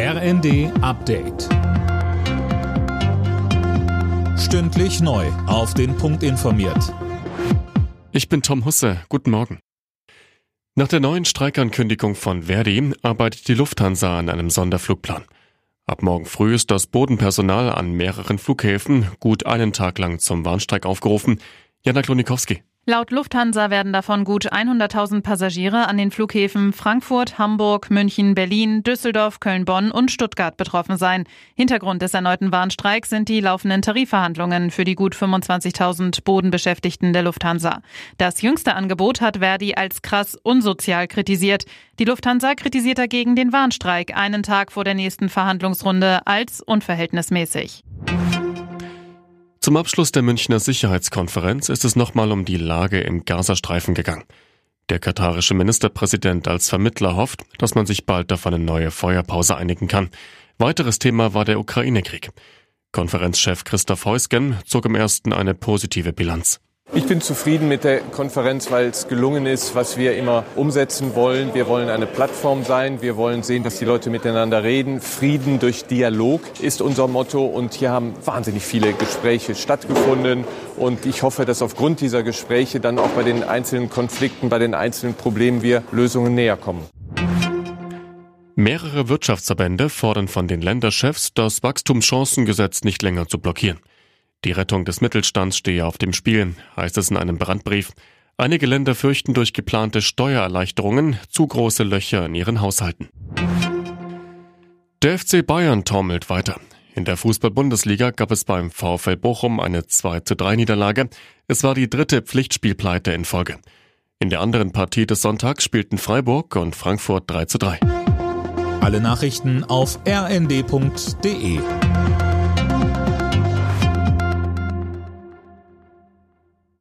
RND Update. Stündlich neu. Auf den Punkt informiert. Ich bin Tom Husse. Guten Morgen. Nach der neuen Streikankündigung von Verdi arbeitet die Lufthansa an einem Sonderflugplan. Ab morgen früh ist das Bodenpersonal an mehreren Flughäfen gut einen Tag lang zum Warnstreik aufgerufen. Jana Klonikowski. Laut Lufthansa werden davon gut 100.000 Passagiere an den Flughäfen Frankfurt, Hamburg, München, Berlin, Düsseldorf, Köln, Bonn und Stuttgart betroffen sein. Hintergrund des erneuten Warnstreiks sind die laufenden Tarifverhandlungen für die gut 25.000 Bodenbeschäftigten der Lufthansa. Das jüngste Angebot hat Verdi als krass unsozial kritisiert. Die Lufthansa kritisiert dagegen den Warnstreik einen Tag vor der nächsten Verhandlungsrunde als unverhältnismäßig. Zum Abschluss der Münchner Sicherheitskonferenz ist es nochmal um die Lage im Gazastreifen gegangen. Der katarische Ministerpräsident als Vermittler hofft, dass man sich bald auf eine neue Feuerpause einigen kann. Weiteres Thema war der Ukraine-Krieg. Konferenzchef Christoph Heusgen zog im ersten eine positive Bilanz. Ich bin zufrieden mit der Konferenz, weil es gelungen ist, was wir immer umsetzen wollen. Wir wollen eine Plattform sein. Wir wollen sehen, dass die Leute miteinander reden. Frieden durch Dialog ist unser Motto. Und hier haben wahnsinnig viele Gespräche stattgefunden. Und ich hoffe, dass aufgrund dieser Gespräche dann auch bei den einzelnen Konflikten, bei den einzelnen Problemen wir Lösungen näher kommen. Mehrere Wirtschaftsverbände fordern von den Länderchefs, das Wachstumschancengesetz nicht länger zu blockieren. Die Rettung des Mittelstands stehe auf dem Spiel, heißt es in einem Brandbrief. Einige Länder fürchten durch geplante Steuererleichterungen zu große Löcher in ihren Haushalten. Der FC Bayern taumelt weiter. In der Fußball-Bundesliga gab es beim VfL Bochum eine 2 zu 3 Niederlage. Es war die dritte Pflichtspielpleite in Folge. In der anderen Partie des Sonntags spielten Freiburg und Frankfurt 3 zu 3. Alle Nachrichten auf rnd.de